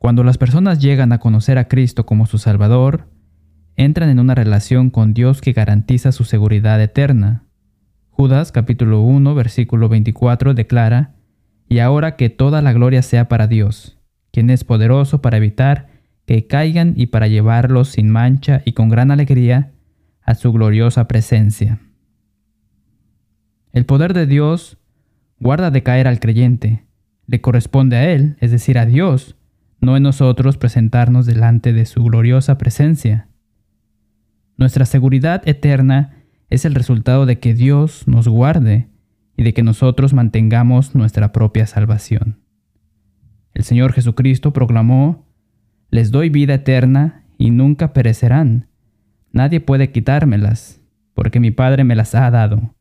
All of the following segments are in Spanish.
Cuando las personas llegan a conocer a Cristo como su Salvador, entran en una relación con Dios que garantiza su seguridad eterna. Judas capítulo 1 versículo 24 declara, Y ahora que toda la gloria sea para Dios, quien es poderoso para evitar que caigan y para llevarlos sin mancha y con gran alegría a su gloriosa presencia. El poder de Dios guarda de caer al creyente. Le corresponde a Él, es decir, a Dios, no en nosotros presentarnos delante de su gloriosa presencia. Nuestra seguridad eterna es el resultado de que Dios nos guarde y de que nosotros mantengamos nuestra propia salvación. El Señor Jesucristo proclamó, Les doy vida eterna y nunca perecerán. Nadie puede quitármelas, porque mi Padre me las ha dado.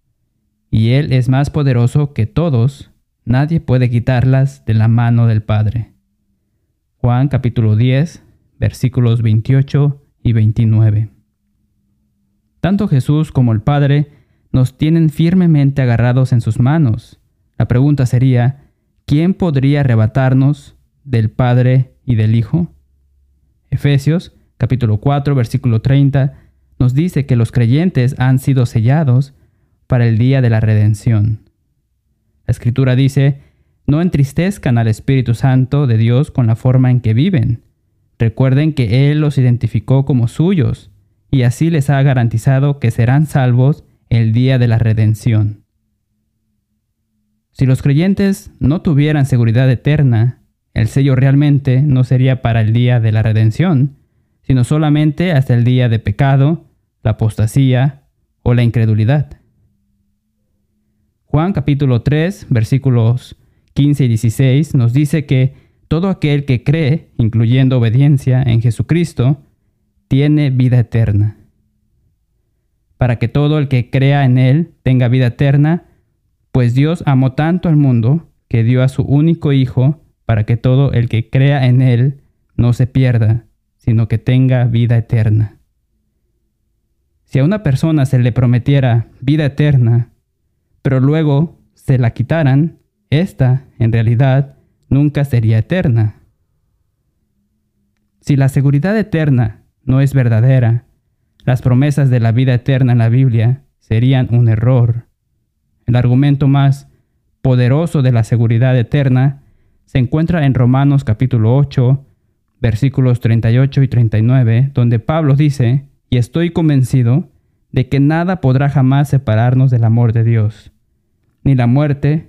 Y Él es más poderoso que todos, nadie puede quitarlas de la mano del Padre. Juan capítulo 10, versículos 28 y 29. Tanto Jesús como el Padre nos tienen firmemente agarrados en sus manos. La pregunta sería, ¿quién podría arrebatarnos del Padre y del Hijo? Efesios capítulo 4 versículo 30 nos dice que los creyentes han sido sellados para el día de la redención. La escritura dice, no entristezcan al Espíritu Santo de Dios con la forma en que viven. Recuerden que Él los identificó como suyos y así les ha garantizado que serán salvos el día de la redención. Si los creyentes no tuvieran seguridad eterna, el sello realmente no sería para el día de la redención, sino solamente hasta el día de pecado, la apostasía o la incredulidad. Juan capítulo 3, versículos 15 y 16 nos dice que todo aquel que cree, incluyendo obediencia en Jesucristo, tiene vida eterna. Para que todo el que crea en Él tenga vida eterna, pues Dios amó tanto al mundo que dio a su único Hijo para que todo el que crea en Él no se pierda, sino que tenga vida eterna. Si a una persona se le prometiera vida eterna, pero luego se la quitaran, esta, en realidad, nunca sería eterna. Si la seguridad eterna no es verdadera, las promesas de la vida eterna en la Biblia serían un error. El argumento más poderoso de la seguridad eterna se encuentra en Romanos capítulo 8, versículos 38 y 39, donde Pablo dice, y estoy convencido de que nada podrá jamás separarnos del amor de Dios, ni la muerte,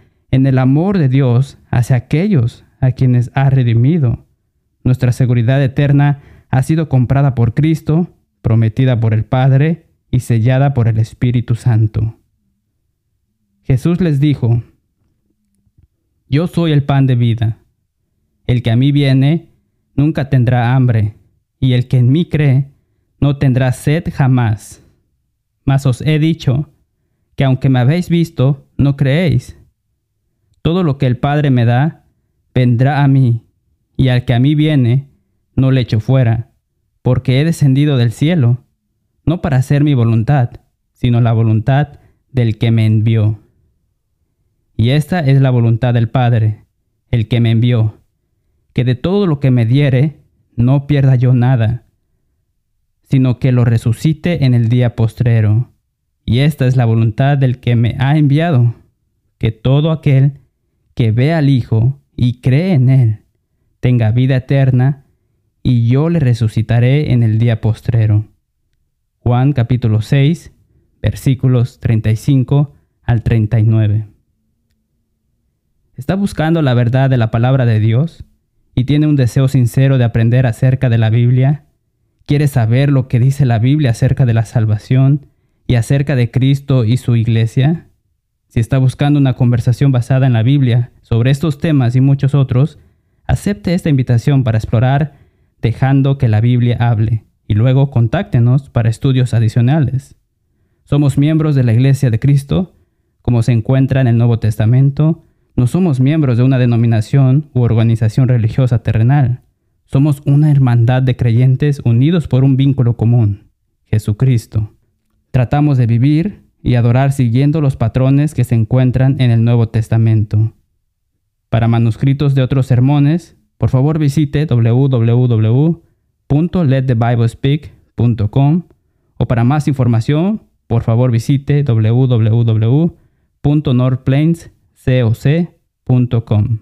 en el amor de Dios hacia aquellos a quienes ha redimido. Nuestra seguridad eterna ha sido comprada por Cristo, prometida por el Padre y sellada por el Espíritu Santo. Jesús les dijo, Yo soy el pan de vida. El que a mí viene nunca tendrá hambre, y el que en mí cree no tendrá sed jamás. Mas os he dicho que aunque me habéis visto, no creéis. Todo lo que el Padre me da, vendrá a mí, y al que a mí viene, no le echo fuera, porque he descendido del cielo, no para hacer mi voluntad, sino la voluntad del que me envió. Y esta es la voluntad del Padre, el que me envió, que de todo lo que me diere, no pierda yo nada, sino que lo resucite en el día postrero. Y esta es la voluntad del que me ha enviado, que todo aquel que ve al Hijo y cree en Él, tenga vida eterna, y yo le resucitaré en el día postrero. Juan capítulo 6, versículos 35 al 39. ¿Está buscando la verdad de la palabra de Dios y tiene un deseo sincero de aprender acerca de la Biblia? ¿Quiere saber lo que dice la Biblia acerca de la salvación y acerca de Cristo y su iglesia? Si está buscando una conversación basada en la Biblia sobre estos temas y muchos otros, acepte esta invitación para explorar dejando que la Biblia hable y luego contáctenos para estudios adicionales. Somos miembros de la Iglesia de Cristo, como se encuentra en el Nuevo Testamento, no somos miembros de una denominación u organización religiosa terrenal. Somos una hermandad de creyentes unidos por un vínculo común, Jesucristo. Tratamos de vivir y adorar siguiendo los patrones que se encuentran en el Nuevo Testamento. Para manuscritos de otros sermones, por favor visite www.letthebiblespeak.com o para más información, por favor visite www.northplainscoc.com.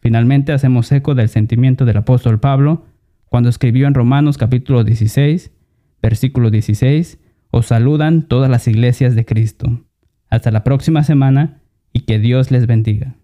Finalmente hacemos eco del sentimiento del apóstol Pablo cuando escribió en Romanos capítulo 16, versículo 16, os saludan todas las iglesias de Cristo. Hasta la próxima semana y que Dios les bendiga.